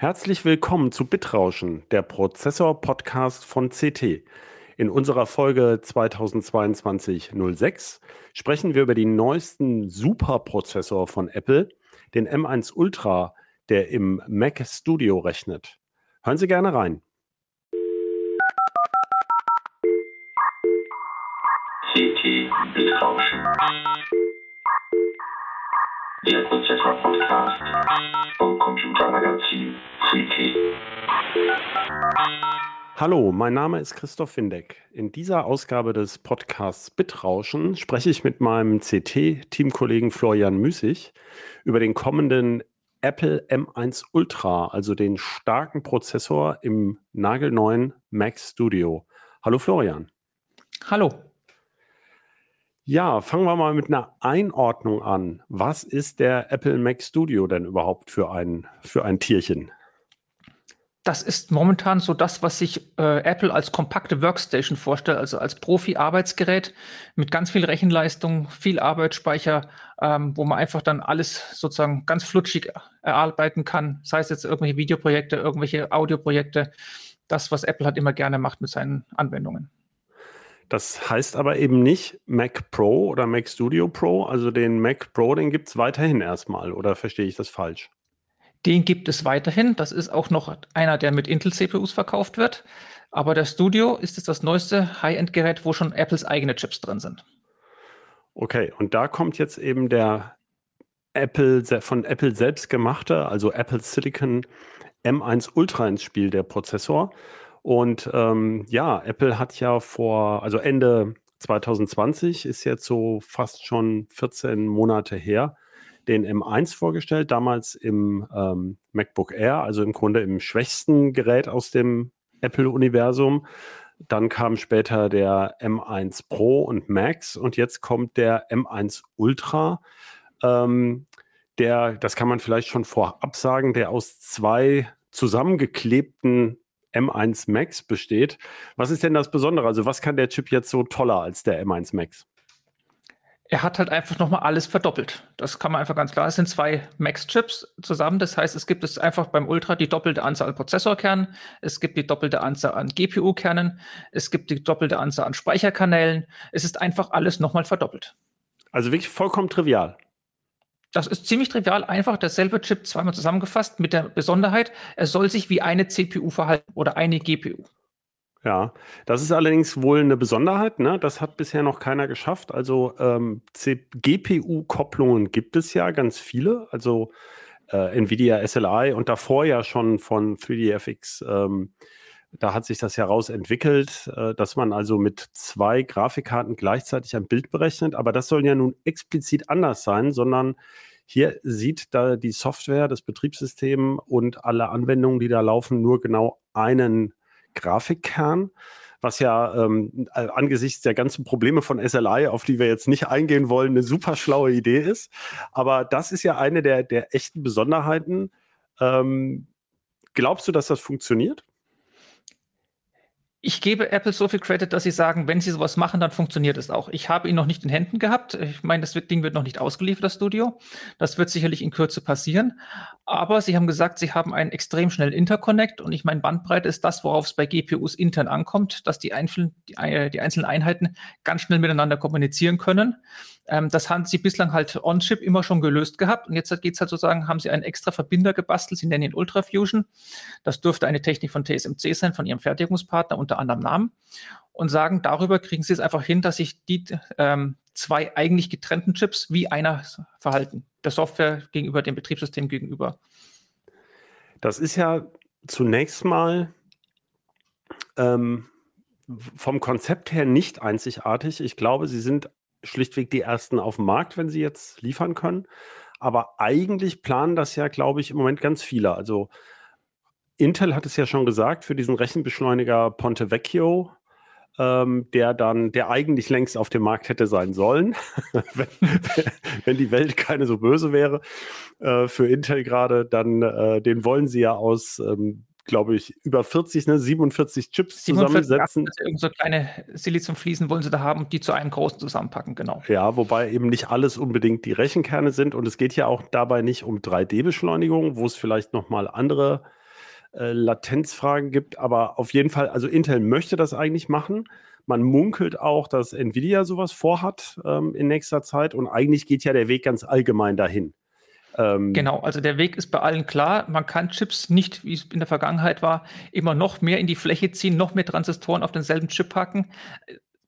Herzlich willkommen zu Bitrauschen, der Prozessor-Podcast von CT. In unserer Folge 2022-06 sprechen wir über den neuesten Superprozessor von Apple, den M1 Ultra, der im Mac Studio rechnet. Hören Sie gerne rein. CT Bitrauschen. Der Prozessor-Podcast vom Computermagazin CT. Hallo, mein Name ist Christoph Windeck. In dieser Ausgabe des Podcasts Bitrauschen spreche ich mit meinem CT-Teamkollegen Florian Müßig über den kommenden Apple M1 Ultra, also den starken Prozessor im nagelneuen Mac Studio. Hallo Florian. Hallo. Ja, fangen wir mal mit einer Einordnung an. Was ist der Apple Mac Studio denn überhaupt für ein, für ein Tierchen? Das ist momentan so das, was sich äh, Apple als kompakte Workstation vorstellt, also als Profi-Arbeitsgerät mit ganz viel Rechenleistung, viel Arbeitsspeicher, ähm, wo man einfach dann alles sozusagen ganz flutschig erarbeiten kann, sei es jetzt irgendwelche Videoprojekte, irgendwelche Audioprojekte, das, was Apple halt immer gerne macht mit seinen Anwendungen. Das heißt aber eben nicht Mac Pro oder Mac Studio Pro. Also den Mac Pro, den gibt es weiterhin erstmal. Oder verstehe ich das falsch? Den gibt es weiterhin. Das ist auch noch einer, der mit Intel-CPUs verkauft wird. Aber der Studio ist jetzt das neueste High-End-Gerät, wo schon Apples eigene Chips drin sind. Okay, und da kommt jetzt eben der Apple von Apple selbst gemachte, also Apple Silicon M1 Ultra ins Spiel, der Prozessor. Und ähm, ja, Apple hat ja vor, also Ende 2020 ist jetzt so fast schon 14 Monate her, den M1 vorgestellt, damals im ähm, MacBook Air, also im Grunde im schwächsten Gerät aus dem Apple-Universum. Dann kam später der M1 Pro und Max und jetzt kommt der M1 Ultra. Ähm, der, das kann man vielleicht schon vorab sagen, der aus zwei zusammengeklebten M1 Max besteht. Was ist denn das Besondere? Also was kann der Chip jetzt so toller als der M1 Max? Er hat halt einfach nochmal alles verdoppelt. Das kann man einfach ganz klar. Es sind zwei Max-Chips zusammen. Das heißt, es gibt es einfach beim Ultra die doppelte Anzahl an Prozessorkernen. Es gibt die doppelte Anzahl an GPU-Kernen. Es gibt die doppelte Anzahl an Speicherkanälen. Es ist einfach alles nochmal verdoppelt. Also wirklich vollkommen trivial. Das ist ziemlich trivial, einfach derselbe Chip zweimal zusammengefasst mit der Besonderheit, er soll sich wie eine CPU verhalten oder eine GPU. Ja, das ist allerdings wohl eine Besonderheit. Ne? Das hat bisher noch keiner geschafft. Also ähm, GPU-Kopplungen gibt es ja ganz viele. Also äh, Nvidia SLI und davor ja schon von 3DFX. Ähm, da hat sich das herausentwickelt, äh, dass man also mit zwei Grafikkarten gleichzeitig ein Bild berechnet. Aber das soll ja nun explizit anders sein, sondern hier sieht da die Software, das Betriebssystem und alle Anwendungen, die da laufen, nur genau einen Grafikkern was ja ähm, angesichts der ganzen Probleme von SLI, auf die wir jetzt nicht eingehen wollen, eine super schlaue Idee ist. Aber das ist ja eine der, der echten Besonderheiten. Ähm, glaubst du, dass das funktioniert? Ich gebe Apple so viel Credit, dass sie sagen, wenn sie sowas machen, dann funktioniert es auch. Ich habe ihn noch nicht in Händen gehabt. Ich meine, das Ding wird noch nicht ausgeliefert, das Studio. Das wird sicherlich in Kürze passieren. Aber sie haben gesagt, sie haben einen extrem schnellen Interconnect. Und ich meine, Bandbreite ist das, worauf es bei GPUs intern ankommt, dass die, einzelnen, die, äh, die einzelnen Einheiten ganz schnell miteinander kommunizieren können. Ähm, das haben sie bislang halt on-chip immer schon gelöst gehabt. Und jetzt geht es halt sozusagen, haben sie einen extra Verbinder gebastelt. Sie nennen ihn Ultrafusion. Das dürfte eine Technik von TSMC sein, von ihrem Fertigungspartner, unter anderem Namen. Und sagen, darüber kriegen sie es einfach hin, dass sich die ähm, zwei eigentlich getrennten Chips wie einer verhalten. Der Software gegenüber dem Betriebssystem gegenüber. Das ist ja zunächst mal ähm, vom Konzept her nicht einzigartig. Ich glaube, sie sind schlichtweg die ersten auf dem Markt, wenn sie jetzt liefern können. Aber eigentlich planen das ja, glaube ich, im Moment ganz viele. Also Intel hat es ja schon gesagt, für diesen Rechenbeschleuniger Ponte Vecchio, ähm, der dann, der eigentlich längst auf dem Markt hätte sein sollen, wenn, wenn, die Welt keine so böse wäre äh, für Intel gerade, dann äh, den wollen sie ja aus ähm, glaube ich, über 40, ne, 47 Chips 47, zusammensetzen. Ja, irgend so kleine Siliziumfliesen wollen sie da haben und die zu einem großen zusammenpacken, genau. Ja, wobei eben nicht alles unbedingt die Rechenkerne sind und es geht ja auch dabei nicht um 3D-Beschleunigung, wo es vielleicht nochmal andere äh, Latenzfragen gibt. Aber auf jeden Fall, also Intel möchte das eigentlich machen. Man munkelt auch, dass Nvidia sowas vorhat ähm, in nächster Zeit. Und eigentlich geht ja der Weg ganz allgemein dahin. Ähm, genau, also der Weg ist bei allen klar. Man kann Chips nicht, wie es in der Vergangenheit war, immer noch mehr in die Fläche ziehen, noch mehr Transistoren auf denselben Chip packen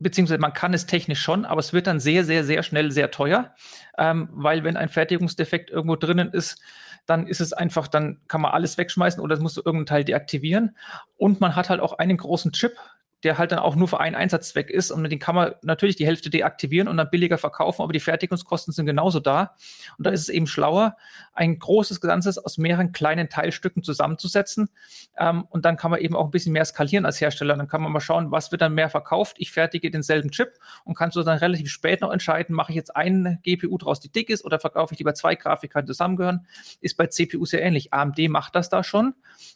beziehungsweise man kann es technisch schon, aber es wird dann sehr, sehr, sehr schnell sehr teuer, ähm, weil wenn ein Fertigungsdefekt irgendwo drinnen ist, dann ist es einfach, dann kann man alles wegschmeißen oder es musst du irgendeinen Teil deaktivieren. Und man hat halt auch einen großen Chip, der halt dann auch nur für einen Einsatzzweck ist. Und mit dem kann man natürlich die Hälfte deaktivieren und dann billiger verkaufen, aber die Fertigungskosten sind genauso da. Und da ist es eben schlauer, ein großes Ganzes aus mehreren kleinen Teilstücken zusammenzusetzen. Ähm, und dann kann man eben auch ein bisschen mehr skalieren als Hersteller. Dann kann man mal schauen, was wird dann mehr verkauft. Ich fertige denselben Chip und kann so dann relativ spät noch entscheiden, mache ich jetzt eine GPU draus, die dick ist, oder verkaufe ich lieber zwei Grafikkarten zusammengehören. Ist bei CPU sehr ähnlich. AMD macht das da schon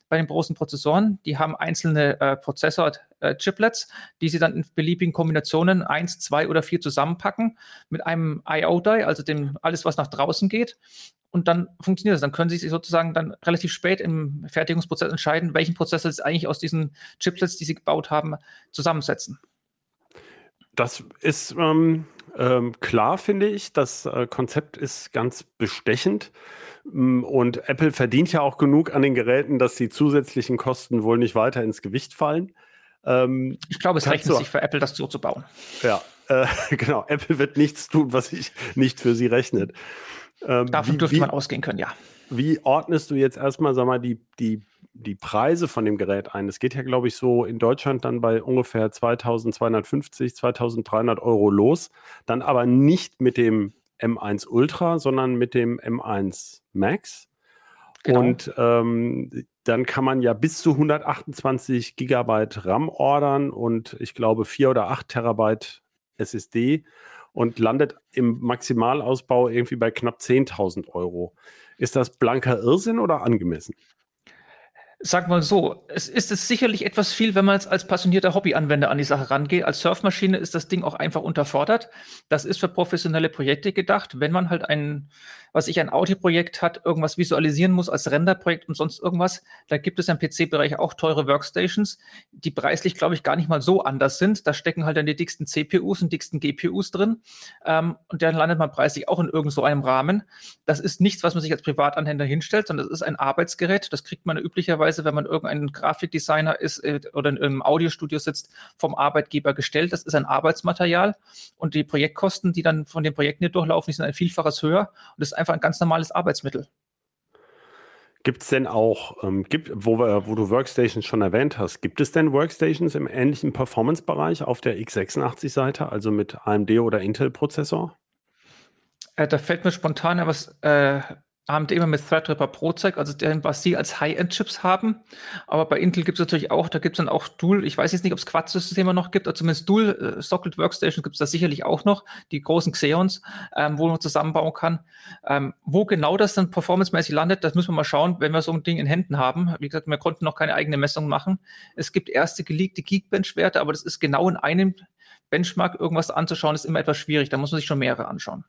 bei den großen Prozessoren. Die haben einzelne äh, Prozessor-Chiplets, äh, die sie dann in beliebigen Kombinationen eins, zwei oder vier zusammenpacken mit einem IO-Die, also dem alles, was nach draußen geht. Und dann funktioniert das. Dann können Sie sich sozusagen dann relativ spät im Fertigungsprozess entscheiden, welchen Prozessor Sie eigentlich aus diesen Chiplets, die Sie gebaut haben, zusammensetzen. Das ist ähm, ähm, klar, finde ich. Das äh, Konzept ist ganz bestechend. Mm, und Apple verdient ja auch genug an den Geräten, dass die zusätzlichen Kosten wohl nicht weiter ins Gewicht fallen. Ähm, ich glaube, es rechnet sich für Apple, das so zu bauen. Ja, äh, genau. Apple wird nichts tun, was sich nicht für sie rechnet. Ähm, Davon wie, dürfte man ausgehen können, ja. Wie ordnest du jetzt erstmal, sag mal, die, die, die Preise von dem Gerät ein? Es geht ja, glaube ich, so in Deutschland dann bei ungefähr 2250, 2300 Euro los. Dann aber nicht mit dem M1 Ultra, sondern mit dem M1 Max. Genau. Und ähm, dann kann man ja bis zu 128 Gigabyte RAM ordern und ich glaube 4 oder 8 Terabyte SSD und landet im Maximalausbau irgendwie bei knapp 10.000 Euro. Ist das blanker Irrsinn oder angemessen? Sag mal so, es ist es sicherlich etwas viel, wenn man als, passionierter Hobbyanwender an die Sache rangeht. Als Surfmaschine ist das Ding auch einfach unterfordert. Das ist für professionelle Projekte gedacht. Wenn man halt ein, was ich, ein Audioprojekt hat, irgendwas visualisieren muss als Renderprojekt und sonst irgendwas, da gibt es im PC-Bereich auch teure Workstations, die preislich, glaube ich, gar nicht mal so anders sind. Da stecken halt dann die dicksten CPUs und dicksten GPUs drin. Ähm, und dann landet man preislich auch in irgend so einem Rahmen. Das ist nichts, was man sich als Privatanwender hinstellt, sondern das ist ein Arbeitsgerät. Das kriegt man üblicherweise üblicherweise, wenn man irgendein Grafikdesigner ist äh, oder in einem Audiostudio sitzt, vom Arbeitgeber gestellt. Das ist ein Arbeitsmaterial und die Projektkosten, die dann von den Projekten hier durchlaufen, die sind ein Vielfaches höher und das ist einfach ein ganz normales Arbeitsmittel. Gibt es denn auch, ähm, gibt, wo, wir, wo du Workstations schon erwähnt hast, gibt es denn Workstations im ähnlichen Performance-Bereich auf der x86-Seite, also mit AMD oder Intel-Prozessor? Äh, da fällt mir spontan was äh, AMD immer mit Threadripper Pro zeigt, also den, was sie als High-End-Chips haben. Aber bei Intel gibt es natürlich auch, da gibt es dann auch Dual, ich weiß jetzt nicht, ob es Quad-Systeme noch gibt, also zumindest Dual äh, Workstation gibt es da sicherlich auch noch, die großen Xeons, ähm, wo man zusammenbauen kann. Ähm, wo genau das dann performancemäßig landet, das müssen wir mal schauen, wenn wir so ein Ding in Händen haben. Wie gesagt, wir konnten noch keine eigene Messung machen. Es gibt erste geleakte Geekbench-Werte, aber das ist genau in einem Benchmark irgendwas anzuschauen, ist immer etwas schwierig. Da muss man sich schon mehrere anschauen.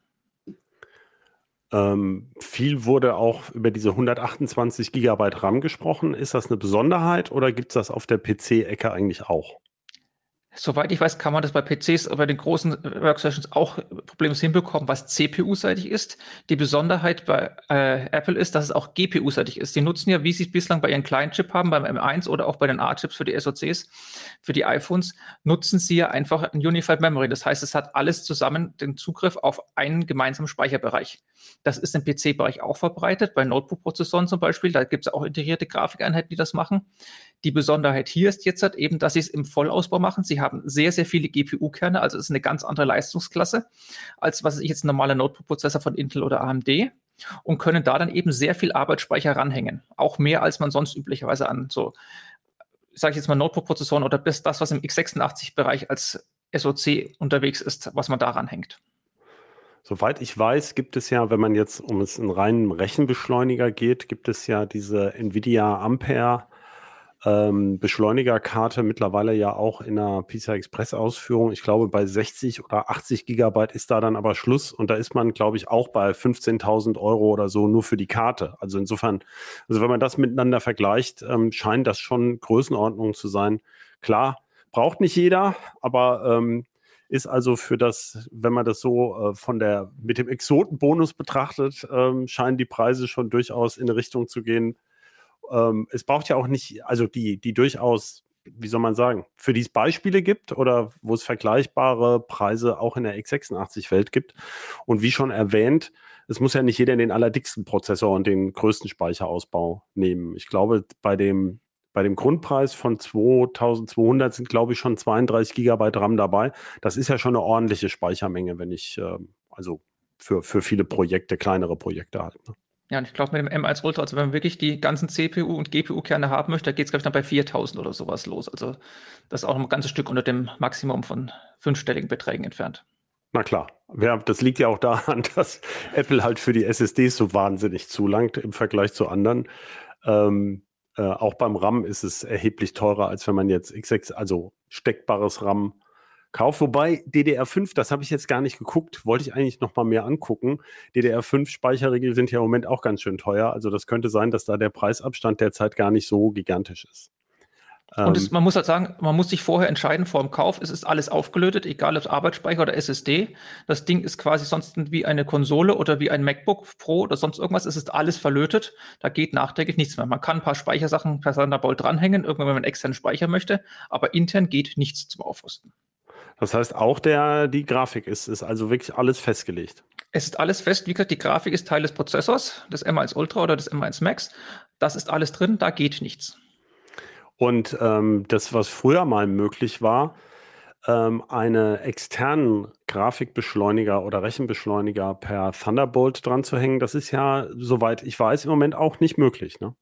Ähm, viel wurde auch über diese 128 Gigabyte RAM gesprochen. Ist das eine Besonderheit oder gibt es das auf der PC-Ecke eigentlich auch? Soweit ich weiß, kann man das bei PCs, bei den großen Workstations auch problemlos hinbekommen, was CPU-seitig ist. Die Besonderheit bei äh, Apple ist, dass es auch GPU-seitig ist. Sie nutzen ja, wie sie es bislang bei ihren kleinen Chip haben, beim M1 oder auch bei den A-Chips für die SoCs, für die iPhones, nutzen sie ja einfach ein Unified Memory. Das heißt, es hat alles zusammen den Zugriff auf einen gemeinsamen Speicherbereich. Das ist im PC-Bereich auch verbreitet, bei Notebook-Prozessoren zum Beispiel. Da gibt es auch integrierte Grafikeinheiten, die das machen. Die Besonderheit hier ist jetzt halt eben, dass sie es im Vollausbau machen. Sie haben sehr, sehr viele GPU-Kerne, also es ist eine ganz andere Leistungsklasse, als was ich jetzt ein normaler Notebook-Prozessor von Intel oder AMD und können da dann eben sehr viel Arbeitsspeicher ranhängen. Auch mehr, als man sonst üblicherweise an so, sage ich jetzt mal, Notebook-Prozessoren oder bis das, was im x86-Bereich als SoC unterwegs ist, was man daran hängt. Soweit ich weiß, gibt es ja, wenn man jetzt um es in reinen Rechenbeschleuniger geht, gibt es ja diese NVIDIA Ampere ähm, Beschleunigerkarte mittlerweile ja auch in der PCI Express Ausführung. Ich glaube, bei 60 oder 80 Gigabyte ist da dann aber Schluss und da ist man, glaube ich, auch bei 15.000 Euro oder so nur für die Karte. Also insofern, also wenn man das miteinander vergleicht, ähm, scheint das schon Größenordnung zu sein. Klar, braucht nicht jeder, aber ähm, ist also für das, wenn man das so äh, von der mit dem Exotenbonus betrachtet, ähm, scheinen die Preise schon durchaus in eine Richtung zu gehen, ähm, es braucht ja auch nicht, also die, die durchaus, wie soll man sagen, für die es Beispiele gibt oder wo es vergleichbare Preise auch in der x86-Welt gibt. Und wie schon erwähnt, es muss ja nicht jeder den allerdicksten Prozessor und den größten Speicherausbau nehmen. Ich glaube, bei dem bei dem Grundpreis von 2200 sind, glaube ich, schon 32 Gigabyte RAM dabei. Das ist ja schon eine ordentliche Speichermenge, wenn ich, äh, also für, für viele Projekte, kleinere Projekte halt. Ne? Ja, und ich glaube, mit dem M1 Ultra, also wenn man wirklich die ganzen CPU- und GPU-Kerne haben möchte, da geht es, glaube ich, dann bei 4000 oder sowas los. Also das ist auch ein ganzes Stück unter dem Maximum von fünfstelligen Beträgen entfernt. Na klar. Das liegt ja auch daran, dass Apple halt für die SSDs so wahnsinnig zulangt im Vergleich zu anderen. Ähm, äh, auch beim RAM ist es erheblich teurer, als wenn man jetzt X6, also steckbares RAM Kauf. Wobei DDR5, das habe ich jetzt gar nicht geguckt, wollte ich eigentlich noch mal mehr angucken. DDR5 Speicherriegel sind ja im Moment auch ganz schön teuer. Also das könnte sein, dass da der Preisabstand derzeit gar nicht so gigantisch ist. Und es, ähm, man muss halt sagen, man muss sich vorher entscheiden vor dem Kauf. Es ist alles aufgelötet, egal ob es Arbeitsspeicher oder SSD. Das Ding ist quasi sonst wie eine Konsole oder wie ein MacBook Pro oder sonst irgendwas. Es ist alles verlötet. Da geht nachträglich nichts mehr. Man kann ein paar Speichersachen per Thunderbolt dranhängen, irgendwann, wenn man extern speichern möchte. Aber intern geht nichts zum Aufrüsten. Das heißt, auch der, die Grafik ist, ist also wirklich alles festgelegt. Es ist alles fest. Wie gesagt, die Grafik ist Teil des Prozessors, des M1 Ultra oder des M1 Max. Das ist alles drin, da geht nichts. Und ähm, das, was früher mal möglich war, ähm, einen externen Grafikbeschleuniger oder Rechenbeschleuniger per Thunderbolt dran zu hängen, das ist ja, soweit ich weiß, im Moment auch nicht möglich. Ne?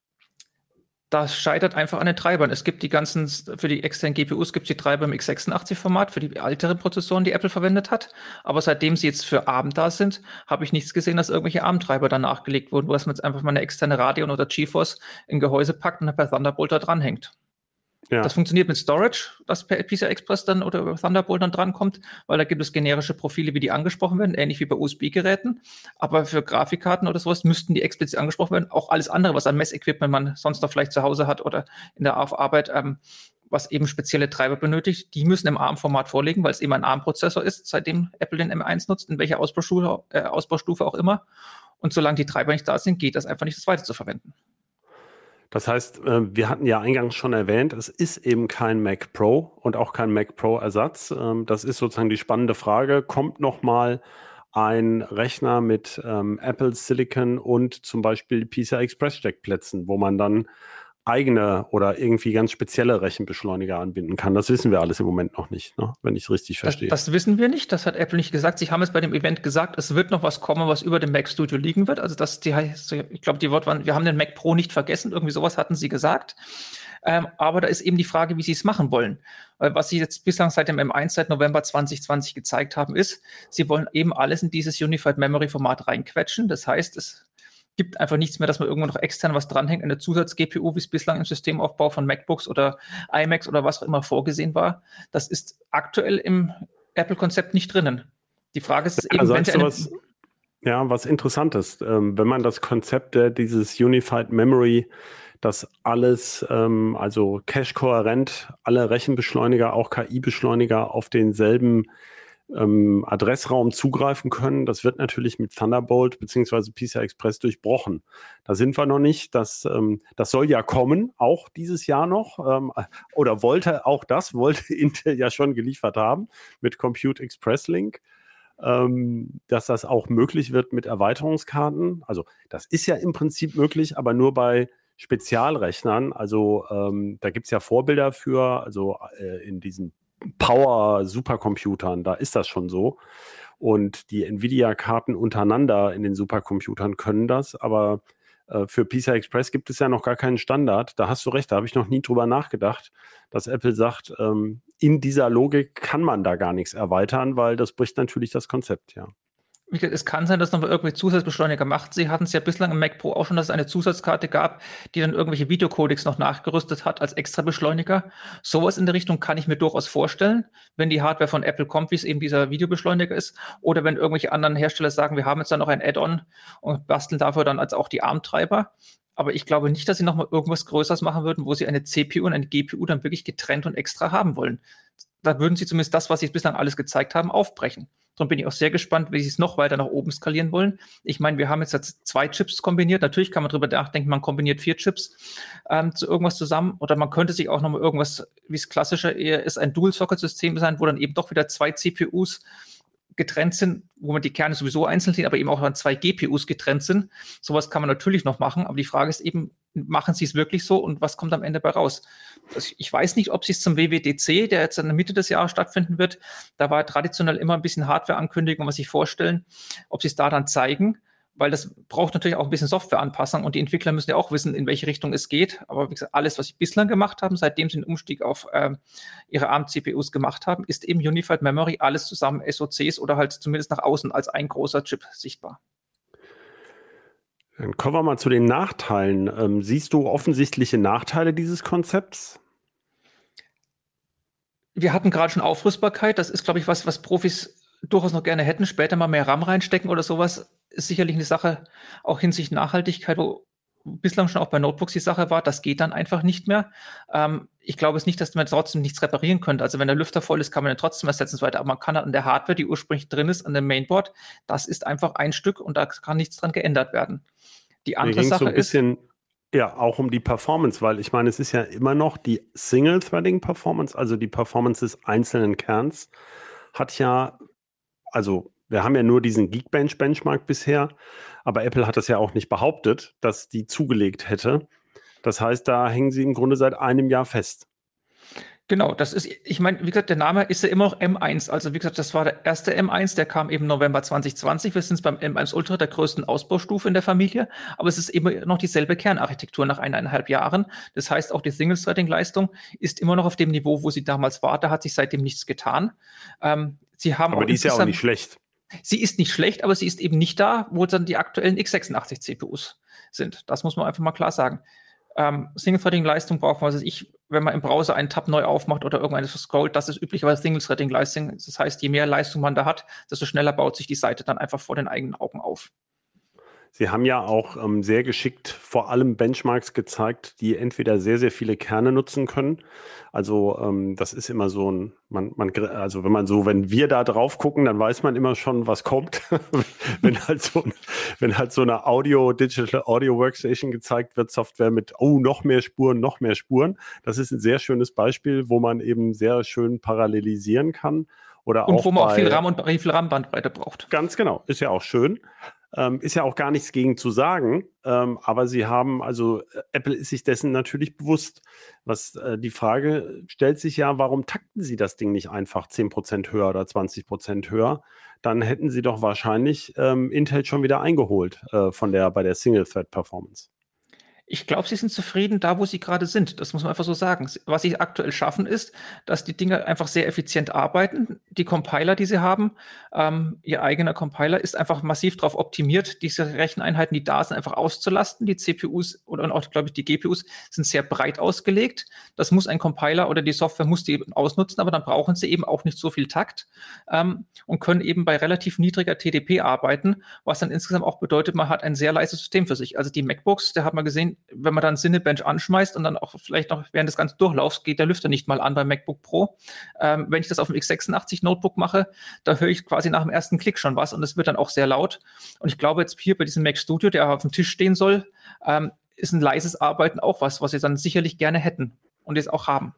Das scheitert einfach an den Treibern. Es gibt die ganzen, für die externen GPUs gibt es die Treiber im x86-Format, für die älteren Prozessoren, die Apple verwendet hat. Aber seitdem sie jetzt für ARM da sind, habe ich nichts gesehen, dass irgendwelche ARM-Treiber da nachgelegt wurden, wo man jetzt einfach mal eine externe Radeon oder GeForce in Gehäuse packt und per Thunderbolt da dranhängt. Ja. Das funktioniert mit Storage, das per PCI Express dann oder über Thunderbolt dann drankommt, weil da gibt es generische Profile, wie die angesprochen werden, ähnlich wie bei USB-Geräten. Aber für Grafikkarten oder sowas müssten die explizit angesprochen werden. Auch alles andere, was an Messequipment man sonst noch vielleicht zu Hause hat oder in der Arbeit, ähm, was eben spezielle Treiber benötigt, die müssen im ARM-Format vorliegen, weil es eben ein ARM-Prozessor ist, seitdem Apple den M1 nutzt, in welcher Ausbaustufe, äh, Ausbaustufe auch immer. Und solange die Treiber nicht da sind, geht das einfach nicht, das weiter zu verwenden. Das heißt, äh, wir hatten ja eingangs schon erwähnt, es ist eben kein Mac Pro und auch kein Mac Pro Ersatz. Ähm, das ist sozusagen die spannende Frage. Kommt nochmal ein Rechner mit ähm, Apple Silicon und zum Beispiel PCI Express Steckplätzen, wo man dann eigene oder irgendwie ganz spezielle Rechenbeschleuniger anbinden kann. Das wissen wir alles im Moment noch nicht, ne? wenn ich es richtig verstehe. Das, das, wissen wir nicht. Das hat Apple nicht gesagt. Sie haben es bei dem Event gesagt, es wird noch was kommen, was über dem Mac Studio liegen wird. Also das, die heißt, ich glaube, die Wort waren, wir haben den Mac Pro nicht vergessen. Irgendwie sowas hatten sie gesagt. Ähm, aber da ist eben die Frage, wie sie es machen wollen. Weil was sie jetzt bislang seit dem M1, seit November 2020 gezeigt haben, ist, sie wollen eben alles in dieses Unified Memory Format reinquetschen. Das heißt, es gibt einfach nichts mehr, dass man irgendwo noch extern was dranhängt, eine Zusatz-GPU, wie es bislang im Systemaufbau von MacBooks oder iMacs oder was auch immer vorgesehen war. Das ist aktuell im Apple-Konzept nicht drinnen. Die Frage ist eben, also wenn sie was, ja, was Interessantes. Ähm, wenn man das Konzept äh, dieses Unified Memory, das alles, ähm, also cache-kohärent, alle Rechenbeschleuniger, auch KI-Beschleuniger auf denselben ähm, Adressraum zugreifen können. Das wird natürlich mit Thunderbolt bzw. PCI Express durchbrochen. Da sind wir noch nicht. Das, ähm, das soll ja kommen, auch dieses Jahr noch. Ähm, oder wollte auch das, wollte Intel ja schon geliefert haben mit Compute Express Link. Ähm, dass das auch möglich wird mit Erweiterungskarten. Also das ist ja im Prinzip möglich, aber nur bei Spezialrechnern. Also ähm, da gibt es ja Vorbilder für, also äh, in diesen Power-Supercomputern, da ist das schon so. Und die Nvidia-Karten untereinander in den Supercomputern können das, aber äh, für PCI Express gibt es ja noch gar keinen Standard. Da hast du recht, da habe ich noch nie drüber nachgedacht, dass Apple sagt, ähm, in dieser Logik kann man da gar nichts erweitern, weil das bricht natürlich das Konzept, ja. Es kann sein, dass noch irgendwelche Zusatzbeschleuniger macht. Sie hatten es ja bislang im Mac Pro auch schon, dass es eine Zusatzkarte gab, die dann irgendwelche Videocodecs noch nachgerüstet hat als extra Beschleuniger. Sowas in der Richtung kann ich mir durchaus vorstellen, wenn die Hardware von Apple kommt, wie es eben dieser Videobeschleuniger ist. Oder wenn irgendwelche anderen Hersteller sagen, wir haben jetzt dann noch ein Add-on und basteln dafür dann als auch die ARM-Treiber. Aber ich glaube nicht, dass sie nochmal irgendwas Größeres machen würden, wo sie eine CPU und eine GPU dann wirklich getrennt und extra haben wollen. Da würden sie zumindest das, was sie bislang alles gezeigt haben, aufbrechen. Darum bin ich auch sehr gespannt, wie sie es noch weiter nach oben skalieren wollen. Ich meine, wir haben jetzt, zwei Chips kombiniert. Natürlich kann man darüber nachdenken, man kombiniert vier Chips ähm, zu irgendwas zusammen. Oder man könnte sich auch nochmal irgendwas, wie es klassischer eher ist, ein Dual-Socket-System sein, wo dann eben doch wieder zwei CPUs getrennt sind, wo man die Kerne sowieso einzeln sieht, aber eben auch an zwei GPUs getrennt sind. Sowas kann man natürlich noch machen, aber die Frage ist eben, machen sie es wirklich so und was kommt am Ende bei raus? Also ich weiß nicht, ob sie es zum WWDC, der jetzt in der Mitte des Jahres stattfinden wird, da war traditionell immer ein bisschen Hardware-Ankündigung, was sie vorstellen, ob sie es da dann zeigen weil das braucht natürlich auch ein bisschen Softwareanpassung und die Entwickler müssen ja auch wissen, in welche Richtung es geht. Aber wie gesagt, alles, was sie bislang gemacht haben, seitdem sie den Umstieg auf äh, ihre ARM-CPUs gemacht haben, ist eben Unified Memory, alles zusammen SOCs oder halt zumindest nach außen als ein großer Chip sichtbar. Dann kommen wir mal zu den Nachteilen. Ähm, siehst du offensichtliche Nachteile dieses Konzepts? Wir hatten gerade schon Aufrüstbarkeit. Das ist, glaube ich, was, was Profis durchaus noch gerne hätten, später mal mehr RAM reinstecken oder sowas, ist sicherlich eine Sache, auch hinsichtlich Nachhaltigkeit, wo bislang schon auch bei Notebooks die Sache war, das geht dann einfach nicht mehr. Ähm, ich glaube es nicht, dass man trotzdem nichts reparieren könnte. Also wenn der Lüfter voll ist, kann man den trotzdem ersetzen und so weiter. Aber man kann an der Hardware, die ursprünglich drin ist, an dem Mainboard, das ist einfach ein Stück und da kann nichts dran geändert werden. Die andere Sache so ein bisschen, ist, ja, auch um die Performance, weil ich meine, es ist ja immer noch die Single-Threading-Performance, also die Performance des einzelnen Kerns, hat ja also wir haben ja nur diesen Geekbench-Benchmark bisher, aber Apple hat das ja auch nicht behauptet, dass die zugelegt hätte. Das heißt, da hängen sie im Grunde seit einem Jahr fest. Genau, das ist, ich meine, wie gesagt, der Name ist ja immer noch M1. Also wie gesagt, das war der erste M1, der kam eben November 2020. Wir sind beim M1 Ultra, der größten Ausbaustufe in der Familie. Aber es ist immer noch dieselbe Kernarchitektur nach eineinhalb Jahren. Das heißt, auch die Single-Threading-Leistung ist immer noch auf dem Niveau, wo sie damals war. Da hat sich seitdem nichts getan. Ähm, sie haben aber die ist ja auch nicht schlecht. Sie ist nicht schlecht, aber sie ist eben nicht da, wo dann die aktuellen x86 CPUs sind. Das muss man einfach mal klar sagen. Ähm, Single-Threading-Leistung braucht man, was ich, wenn man im Browser einen Tab neu aufmacht oder irgendwas scrollt, das ist üblicherweise Single-Threading-Leistung. Das heißt, je mehr Leistung man da hat, desto schneller baut sich die Seite dann einfach vor den eigenen Augen auf. Sie haben ja auch ähm, sehr geschickt vor allem Benchmarks gezeigt, die entweder sehr, sehr viele Kerne nutzen können. Also ähm, das ist immer so ein, man, man, also wenn man so, wenn wir da drauf gucken, dann weiß man immer schon, was kommt. wenn halt so, wenn halt so eine Audio, Digital Audio Workstation gezeigt wird, Software mit, oh, noch mehr Spuren, noch mehr Spuren. Das ist ein sehr schönes Beispiel, wo man eben sehr schön parallelisieren kann. Oder und wo man auch viel RAM und viel RAM-Bandbreite braucht. Ganz genau, ist ja auch schön. Ähm, ist ja auch gar nichts gegen zu sagen, ähm, aber sie haben, also äh, Apple ist sich dessen natürlich bewusst. Was äh, die Frage stellt sich ja, warum takten sie das Ding nicht einfach 10% höher oder 20% höher? Dann hätten sie doch wahrscheinlich ähm, Intel schon wieder eingeholt äh, von der, bei der Single-Thread-Performance. Ich glaube, sie sind zufrieden da, wo sie gerade sind. Das muss man einfach so sagen. Was sie aktuell schaffen, ist, dass die Dinge einfach sehr effizient arbeiten. Die Compiler, die sie haben, ähm, ihr eigener Compiler, ist einfach massiv darauf optimiert, diese Recheneinheiten, die da sind, einfach auszulasten. Die CPUs oder auch, glaube ich, die GPUs sind sehr breit ausgelegt. Das muss ein Compiler oder die Software muss die eben ausnutzen, aber dann brauchen sie eben auch nicht so viel Takt ähm, und können eben bei relativ niedriger TDP arbeiten, was dann insgesamt auch bedeutet, man hat ein sehr leises System für sich. Also die MacBooks, da hat man gesehen, wenn man dann Cinebench anschmeißt und dann auch vielleicht noch während des ganzen Durchlaufs geht der Lüfter nicht mal an beim MacBook Pro. Ähm, wenn ich das auf dem x86 Notebook mache, da höre ich quasi nach dem ersten Klick schon was und es wird dann auch sehr laut. Und ich glaube jetzt hier bei diesem Mac Studio, der auf dem Tisch stehen soll, ähm, ist ein leises Arbeiten auch was, was sie dann sicherlich gerne hätten und jetzt auch haben.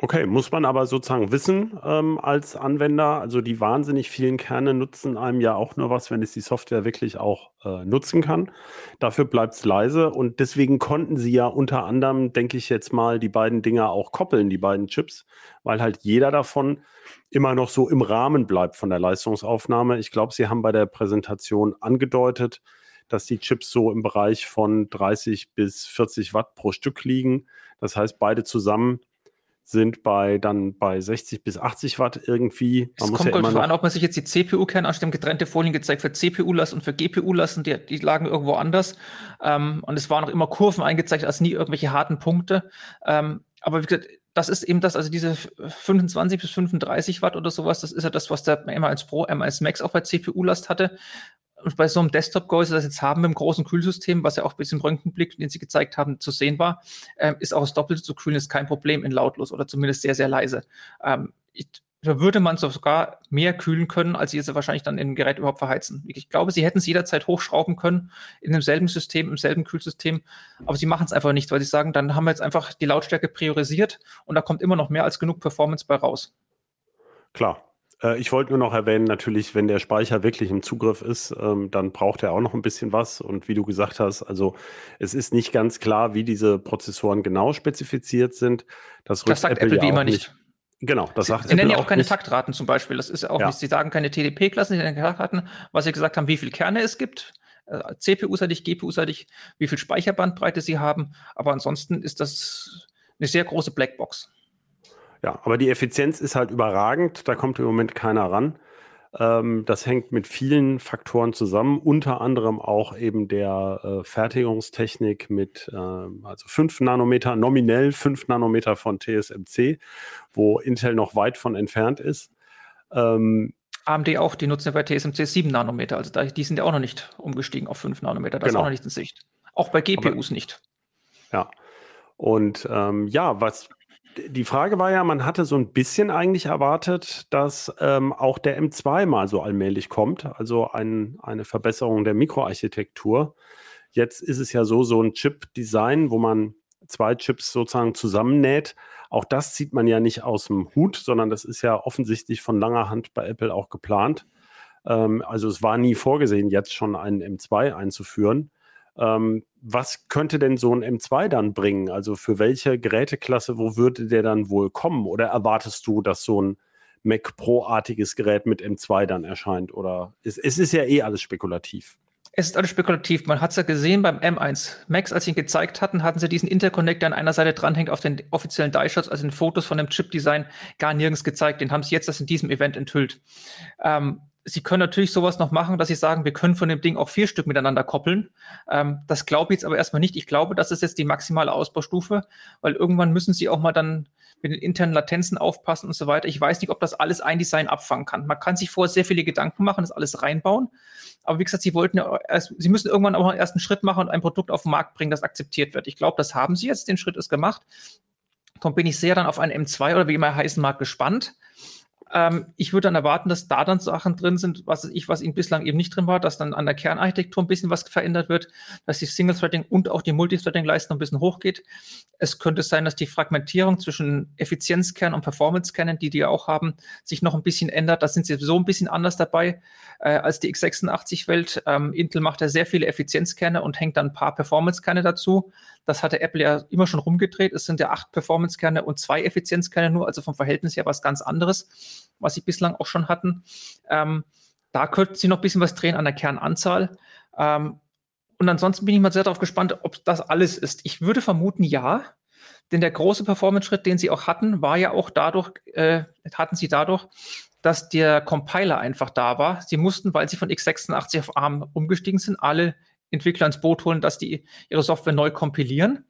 Okay, muss man aber sozusagen wissen ähm, als Anwender. Also die wahnsinnig vielen Kerne nutzen einem ja auch nur was, wenn es die Software wirklich auch äh, nutzen kann. Dafür bleibt es leise und deswegen konnten sie ja unter anderem, denke ich jetzt mal, die beiden Dinger auch koppeln, die beiden Chips, weil halt jeder davon immer noch so im Rahmen bleibt von der Leistungsaufnahme. Ich glaube, sie haben bei der Präsentation angedeutet, dass die Chips so im Bereich von 30 bis 40 Watt pro Stück liegen. Das heißt, beide zusammen sind bei dann bei 60 bis 80 Watt irgendwie. Man es kommt ja darauf an, ob man sich jetzt die CPU-Kerne anschaut, getrennte Folien gezeigt für CPU-Last und für GPU-Lasten, die, die, lagen irgendwo anders. Ähm, und es waren auch immer Kurven eingezeichnet, als nie irgendwelche harten Punkte. Ähm, aber wie gesagt, das ist eben das, also diese 25 bis 35 Watt oder sowas, das ist ja das, was der M1 Pro, M1 Max auch bei CPU-Last hatte. Und bei so einem Desktop-Gehäuse, das jetzt haben mit dem großen Kühlsystem, was ja auch bis im Röntgenblick, den Sie gezeigt haben, zu sehen war, ähm, ist auch das Doppelte zu kühlen, ist kein Problem in lautlos oder zumindest sehr, sehr leise. Ähm, ich, da würde man sogar mehr kühlen können, als sie es wahrscheinlich dann dem Gerät überhaupt verheizen. Ich glaube, sie hätten es jederzeit hochschrauben können in demselben System, im selben Kühlsystem, aber sie machen es einfach nicht, weil sie sagen, dann haben wir jetzt einfach die Lautstärke priorisiert und da kommt immer noch mehr als genug Performance bei raus. Klar, äh, ich wollte nur noch erwähnen, natürlich, wenn der Speicher wirklich im Zugriff ist, ähm, dann braucht er auch noch ein bisschen was. Und wie du gesagt hast, also es ist nicht ganz klar, wie diese Prozessoren genau spezifiziert sind. Das, das sagt Apple, Apple wie immer nicht. Genau, das Sie, sagt Sie nennen ja auch keine nicht. Taktraten zum Beispiel. Das ist ja auch ja. nicht. Sie sagen keine TDP-Klassen, Sie nennen keine Taktraten. Was Sie gesagt haben, wie viele Kerne es gibt, äh, CPU-seitig, GPU-seitig, wie viel Speicherbandbreite Sie haben. Aber ansonsten ist das eine sehr große Blackbox. Ja, aber die Effizienz ist halt überragend. Da kommt im Moment keiner ran. Ähm, das hängt mit vielen Faktoren zusammen, unter anderem auch eben der äh, Fertigungstechnik mit äh, also 5 Nanometer, nominell 5 Nanometer von TSMC, wo Intel noch weit von entfernt ist. Ähm, AMD auch, die nutzen ja bei TSMC 7 Nanometer, also da, die sind ja auch noch nicht umgestiegen auf 5 Nanometer, das genau. ist auch noch nicht in Sicht. Auch bei GPUs Aber, nicht. Ja. Und ähm, ja, was die Frage war ja, man hatte so ein bisschen eigentlich erwartet, dass ähm, auch der M2 mal so allmählich kommt, also ein, eine Verbesserung der Mikroarchitektur. Jetzt ist es ja so, so ein Chip-Design, wo man zwei Chips sozusagen zusammennäht. Auch das zieht man ja nicht aus dem Hut, sondern das ist ja offensichtlich von langer Hand bei Apple auch geplant. Ähm, also es war nie vorgesehen, jetzt schon einen M2 einzuführen. Ähm, was könnte denn so ein M2 dann bringen? Also für welche Geräteklasse, wo würde der dann wohl kommen? Oder erwartest du, dass so ein Mac Pro-artiges Gerät mit M2 dann erscheint? Oder es, es ist ja eh alles spekulativ. Es ist alles spekulativ. Man hat es ja gesehen beim M1 Max, als sie ihn gezeigt hatten, hatten sie diesen Interconnect, der an einer Seite dranhängt, auf den offiziellen Die-Shots, also in Fotos von dem Chip-Design, gar nirgends gezeigt. Den haben sie jetzt erst in diesem Event enthüllt. Ähm, Sie können natürlich sowas noch machen, dass Sie sagen, wir können von dem Ding auch vier Stück miteinander koppeln. Ähm, das glaube ich jetzt aber erstmal nicht. Ich glaube, das ist jetzt die maximale Ausbaustufe, weil irgendwann müssen Sie auch mal dann mit den internen Latenzen aufpassen und so weiter. Ich weiß nicht, ob das alles ein Design abfangen kann. Man kann sich vorher sehr viele Gedanken machen, das alles reinbauen. Aber wie gesagt, Sie wollten Sie müssen irgendwann auch einen ersten Schritt machen und ein Produkt auf den Markt bringen, das akzeptiert wird. Ich glaube, das haben Sie jetzt. Den Schritt ist gemacht. Darum bin ich sehr dann auf einen M2 oder wie immer heißen mag gespannt. Ähm, ich würde dann erwarten, dass da dann Sachen drin sind, was ich, was ihnen bislang eben nicht drin war, dass dann an der Kernarchitektur ein bisschen was verändert wird, dass die Single-Threading und auch die Multithreading-Leistung ein bisschen hochgeht. Es könnte sein, dass die Fragmentierung zwischen Effizienzkern und Performance-Kernen, die die auch haben, sich noch ein bisschen ändert. Da sind sie so ein bisschen anders dabei äh, als die x86-Welt. Ähm, Intel macht ja sehr viele Effizienzkerne und hängt dann ein paar Performance-Kerne dazu. Das hatte Apple ja immer schon rumgedreht. Es sind ja acht Performance-Kerne und zwei Effizienzkerne nur, also vom Verhältnis her was ganz anderes was sie bislang auch schon hatten. Ähm, da könnten sie noch ein bisschen was drehen an der Kernanzahl. Ähm, und ansonsten bin ich mal sehr darauf gespannt, ob das alles ist. Ich würde vermuten, ja. Denn der große Performance-Schritt, den sie auch hatten, war ja auch dadurch, äh, hatten sie dadurch, dass der Compiler einfach da war. Sie mussten, weil sie von x86 auf ARM umgestiegen sind, alle Entwickler ins Boot holen, dass die ihre Software neu kompilieren.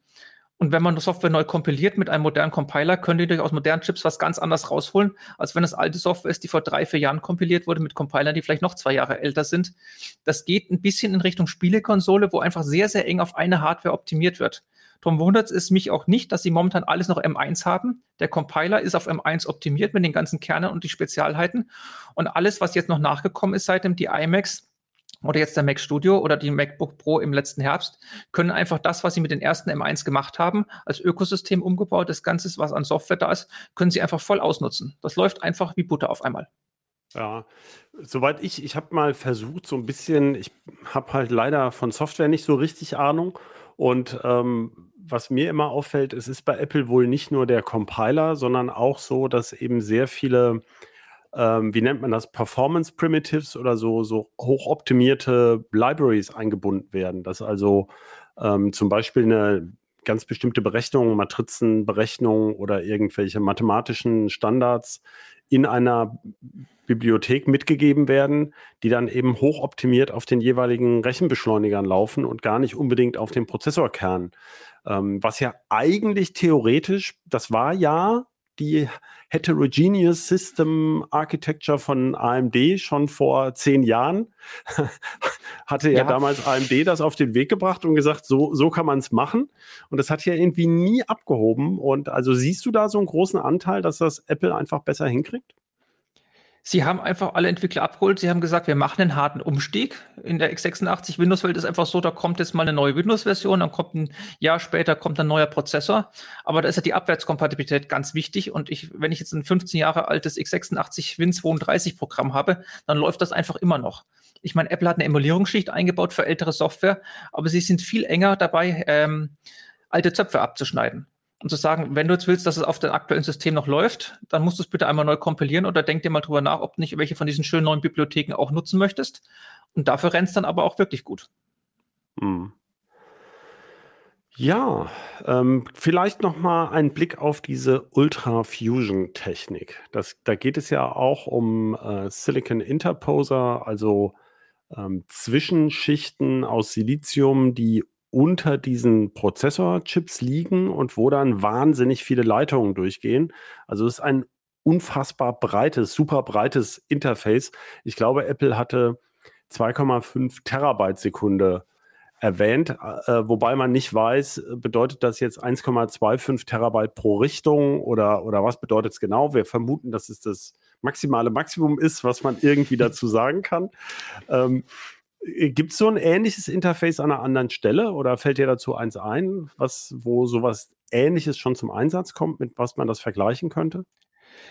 Und wenn man Software neu kompiliert mit einem modernen Compiler, könnt ihr aus modernen Chips was ganz anderes rausholen, als wenn es alte Software ist, die vor drei, vier Jahren kompiliert wurde mit Compilern, die vielleicht noch zwei Jahre älter sind. Das geht ein bisschen in Richtung Spielekonsole, wo einfach sehr, sehr eng auf eine Hardware optimiert wird. Darum wundert es mich auch nicht, dass sie momentan alles noch M1 haben. Der Compiler ist auf M1 optimiert mit den ganzen Kernen und die Spezialheiten. Und alles, was jetzt noch nachgekommen ist seitdem die iMacs, oder jetzt der Mac Studio oder die MacBook Pro im letzten Herbst, können einfach das, was sie mit den ersten M1 gemacht haben, als Ökosystem umgebaut, das Ganze, was an Software da ist, können sie einfach voll ausnutzen. Das läuft einfach wie Butter auf einmal. Ja, soweit ich, ich habe mal versucht, so ein bisschen, ich habe halt leider von Software nicht so richtig Ahnung. Und ähm, was mir immer auffällt, es ist bei Apple wohl nicht nur der Compiler, sondern auch so, dass eben sehr viele ähm, wie nennt man das, Performance Primitives oder so, so hochoptimierte Libraries eingebunden werden. Dass also ähm, zum Beispiel eine, ganz bestimmte Berechnungen, Matrizenberechnungen oder irgendwelche mathematischen Standards in einer Bibliothek mitgegeben werden, die dann eben hochoptimiert auf den jeweiligen Rechenbeschleunigern laufen und gar nicht unbedingt auf den Prozessorkern. Ähm, was ja eigentlich theoretisch, das war ja die Heterogeneous System Architecture von AMD schon vor zehn Jahren. Hatte ja, ja, damals AMD das auf den Weg gebracht und gesagt, so, so kann man es machen. Und das hat ja irgendwie nie abgehoben. Und also siehst du da so einen großen Anteil, dass das Apple einfach besser hinkriegt? Sie haben einfach alle Entwickler abgeholt. Sie haben gesagt, wir machen einen harten Umstieg. In der x86 Windows-Welt ist einfach so, da kommt jetzt mal eine neue Windows-Version, dann kommt ein Jahr später kommt ein neuer Prozessor. Aber da ist ja die Abwärtskompatibilität ganz wichtig. Und ich, wenn ich jetzt ein 15 Jahre altes x86 Win32 Programm habe, dann läuft das einfach immer noch. Ich meine, Apple hat eine Emulierungsschicht eingebaut für ältere Software, aber sie sind viel enger dabei, ähm, alte Zöpfe abzuschneiden und zu sagen, wenn du jetzt willst, dass es auf dem aktuellen System noch läuft, dann musst du es bitte einmal neu kompilieren oder denk dir mal drüber nach, ob du nicht welche von diesen schönen neuen Bibliotheken auch nutzen möchtest. Und dafür rennt es dann aber auch wirklich gut. Hm. Ja, ähm, vielleicht noch mal ein Blick auf diese Ultra Fusion Technik. Das, da geht es ja auch um äh, Silicon Interposer, also ähm, Zwischenschichten aus Silizium, die unter diesen Prozessorchips liegen und wo dann wahnsinnig viele Leitungen durchgehen. Also es ist ein unfassbar breites, super breites Interface. Ich glaube, Apple hatte 2,5 Terabyte Sekunde erwähnt, äh, wobei man nicht weiß, bedeutet das jetzt 1,25 Terabyte pro Richtung oder, oder was bedeutet es genau? Wir vermuten, dass es das maximale Maximum ist, was man irgendwie dazu sagen kann. Ähm, äh, Gibt es so ein ähnliches Interface an einer anderen Stelle oder fällt dir dazu eins ein, was, wo sowas Ähnliches schon zum Einsatz kommt, mit was man das vergleichen könnte?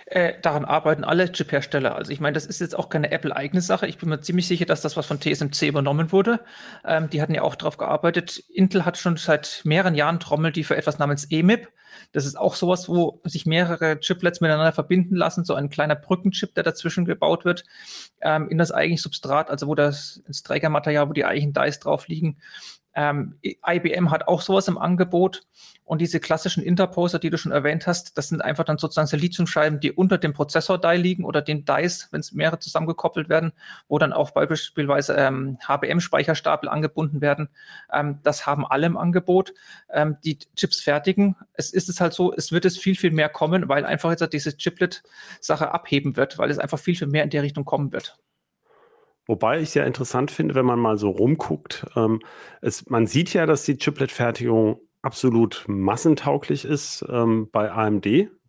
Äh, daran arbeiten alle Chip-Hersteller. Also ich meine, das ist jetzt auch keine Apple-eigene Sache. Ich bin mir ziemlich sicher, dass das was von TSMC übernommen wurde. Ähm, die hatten ja auch darauf gearbeitet. Intel hat schon seit mehreren Jahren Trommel, die für etwas namens EMIB. Das ist auch sowas, wo sich mehrere Chiplets miteinander verbinden lassen, so ein kleiner Brückenchip, der dazwischen gebaut wird, ähm, in das eigentliche Substrat, also wo das ins Trägermaterial, wo die eigentlichen Dice drauf liegen. Ähm, IBM hat auch sowas im Angebot. Und diese klassischen Interposer, die du schon erwähnt hast, das sind einfach dann sozusagen Siliziumscheiben, die unter dem Prozessor-Die liegen oder den Dice, wenn es mehrere zusammengekoppelt werden, wo dann auch beispielsweise ähm, HBM-Speicherstapel angebunden werden. Ähm, das haben alle im Angebot. Ähm, die Chips fertigen. Es ist es halt so, es wird es viel, viel mehr kommen, weil einfach jetzt diese Chiplet-Sache abheben wird, weil es einfach viel, viel mehr in der Richtung kommen wird. Wobei ich sehr interessant finde, wenn man mal so rumguckt. Ähm, es, man sieht ja, dass die Chiplet-Fertigung absolut massentauglich ist ähm, bei AMD,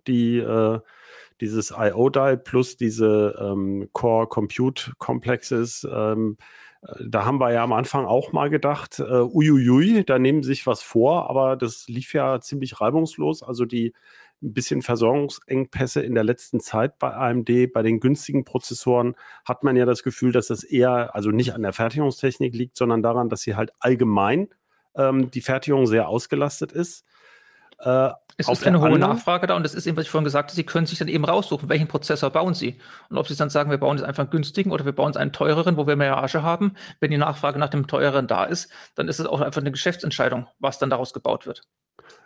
die äh, dieses IO-Die plus diese ähm, Core Compute Complexes. Ähm, äh, da haben wir ja am Anfang auch mal gedacht, äh, uiuiui, da nehmen sich was vor, aber das lief ja ziemlich reibungslos. Also die ein bisschen Versorgungsengpässe in der letzten Zeit bei AMD, bei den günstigen Prozessoren, hat man ja das Gefühl, dass das eher, also nicht an der Fertigungstechnik liegt, sondern daran, dass sie halt allgemein ähm, die Fertigung sehr ausgelastet ist. Äh, es ist eine hohe Nachfrage da und das ist eben, was ich vorhin gesagt habe, Sie können sich dann eben raussuchen, welchen Prozessor bauen Sie. Und ob Sie dann sagen, wir bauen jetzt einfach einen günstigen oder wir bauen jetzt einen teureren, wo wir mehr Marge haben. Wenn die Nachfrage nach dem teureren da ist, dann ist es auch einfach eine Geschäftsentscheidung, was dann daraus gebaut wird.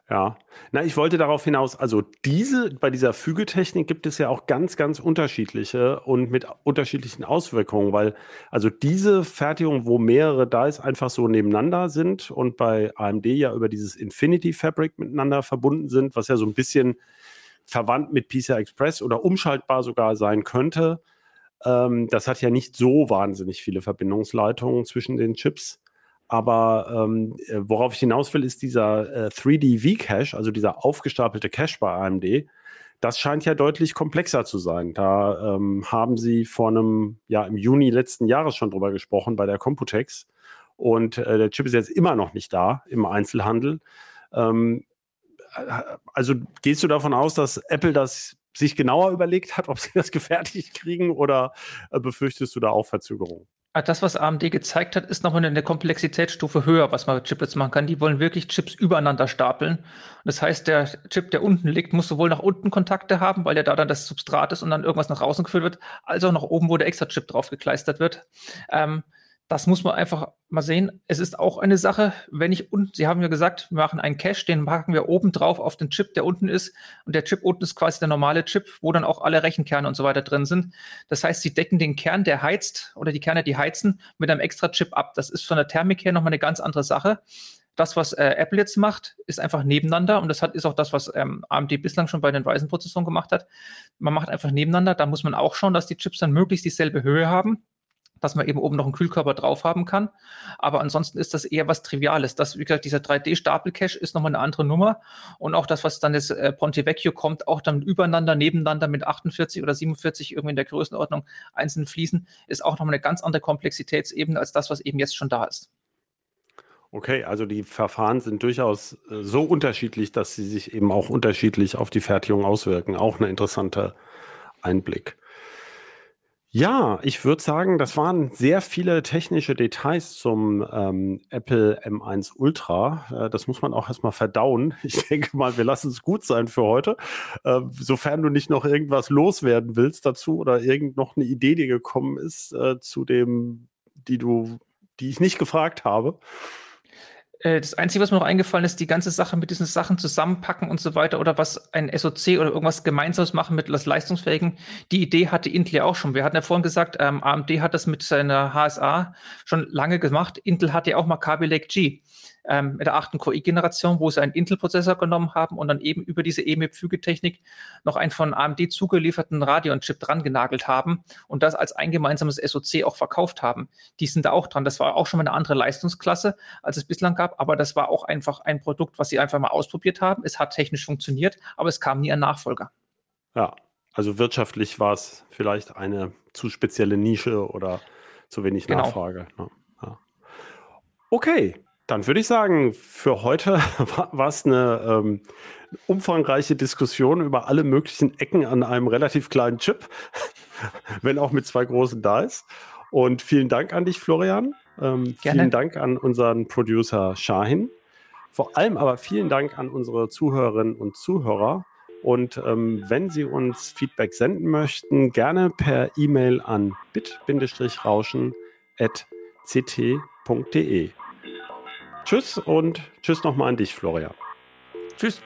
Ja, na, ich wollte darauf hinaus, also diese, bei dieser Fügetechnik gibt es ja auch ganz, ganz unterschiedliche und mit unterschiedlichen Auswirkungen, weil also diese Fertigung, wo mehrere Dice einfach so nebeneinander sind und bei AMD ja über dieses Infinity Fabric miteinander verbunden sind, was ja so ein bisschen verwandt mit PCI Express oder umschaltbar sogar sein könnte. Ähm, das hat ja nicht so wahnsinnig viele Verbindungsleitungen zwischen den Chips. Aber ähm, äh, worauf ich hinaus will, ist dieser äh, 3D V-Cache, also dieser aufgestapelte Cache bei AMD. Das scheint ja deutlich komplexer zu sein. Da ähm, haben sie vor einem, ja, im Juni letzten Jahres schon drüber gesprochen bei der Computex. Und äh, der Chip ist jetzt immer noch nicht da im Einzelhandel. Ähm, äh, also gehst du davon aus, dass Apple das sich genauer überlegt hat, ob sie das gefertigt kriegen oder äh, befürchtest du da auch Verzögerungen? Ah, das, was AMD gezeigt hat, ist nochmal eine Komplexitätsstufe höher, was man mit Chiplets machen kann. Die wollen wirklich Chips übereinander stapeln. Das heißt, der Chip, der unten liegt, muss sowohl nach unten Kontakte haben, weil ja da dann das Substrat ist und dann irgendwas nach außen geführt wird, als auch nach oben, wo der extra Chip drauf gekleistert wird. Ähm, das muss man einfach mal sehen. Es ist auch eine Sache, wenn ich unten, Sie haben ja gesagt, wir machen einen Cache, den packen wir oben drauf auf den Chip, der unten ist. Und der Chip unten ist quasi der normale Chip, wo dann auch alle Rechenkerne und so weiter drin sind. Das heißt, Sie decken den Kern, der heizt, oder die Kerne, die heizen, mit einem extra Chip ab. Das ist von der Thermik her nochmal eine ganz andere Sache. Das, was äh, Apple jetzt macht, ist einfach nebeneinander und das hat, ist auch das, was ähm, AMD bislang schon bei den Ryzen-Prozessoren gemacht hat. Man macht einfach nebeneinander. Da muss man auch schauen, dass die Chips dann möglichst dieselbe Höhe haben dass man eben oben noch einen Kühlkörper drauf haben kann. Aber ansonsten ist das eher was Triviales. Das, wie gesagt, dieser 3D-Stapel-Cache ist nochmal eine andere Nummer. Und auch das, was dann das äh, Ponte Vecchio kommt, auch dann übereinander, nebeneinander mit 48 oder 47 irgendwie in der Größenordnung einzelnen Fliesen, ist auch nochmal eine ganz andere Komplexitätsebene als das, was eben jetzt schon da ist. Okay, also die Verfahren sind durchaus äh, so unterschiedlich, dass sie sich eben auch unterschiedlich auf die Fertigung auswirken. Auch ein interessanter Einblick. Ja, ich würde sagen, das waren sehr viele technische Details zum ähm, Apple M1 Ultra. Äh, das muss man auch erstmal verdauen. Ich denke mal, wir lassen es gut sein für heute. Äh, sofern du nicht noch irgendwas loswerden willst dazu oder irgend noch eine Idee, die gekommen ist äh, zu dem, die du, die ich nicht gefragt habe. Äh, das Einzige, was mir noch eingefallen ist, die ganze Sache mit diesen Sachen zusammenpacken und so weiter oder was ein SOC oder irgendwas Gemeinsames machen mit das Leistungsfähigen. Die Idee hatte Intel ja auch schon. Wir hatten ja vorhin gesagt, ähm, AMD hat das mit seiner HSA schon lange gemacht. Intel hatte ja auch mal Kaby Lake G ähm, mit der achten QI-Generation, wo sie einen Intel-Prozessor genommen haben und dann eben über diese EMIB-Fügetechnik noch einen von AMD zugelieferten Radeon-Chip dran genagelt haben und das als ein gemeinsames SoC auch verkauft haben. Die sind da auch dran. Das war auch schon mal eine andere Leistungsklasse, als es bislang gab, aber das war auch einfach ein Produkt, was sie einfach mal ausprobiert haben. Es hat technisch funktioniert, aber es kam nie ein Nachfolger. Ja, also wirtschaftlich war es vielleicht eine zu spezielle Nische oder zu wenig genau. Nachfrage. Ne? Ja. Okay, dann würde ich sagen, für heute war es eine ähm, umfangreiche Diskussion über alle möglichen Ecken an einem relativ kleinen Chip, wenn auch mit zwei großen Dice. Und vielen Dank an dich, Florian. Ähm, vielen Dank an unseren Producer Shahin. Vor allem aber vielen Dank an unsere Zuhörerinnen und Zuhörer. Und ähm, wenn Sie uns Feedback senden möchten, gerne per E-Mail an bit-rauschen.ct.de. Tschüss und tschüss nochmal an dich, Florian. Tschüss.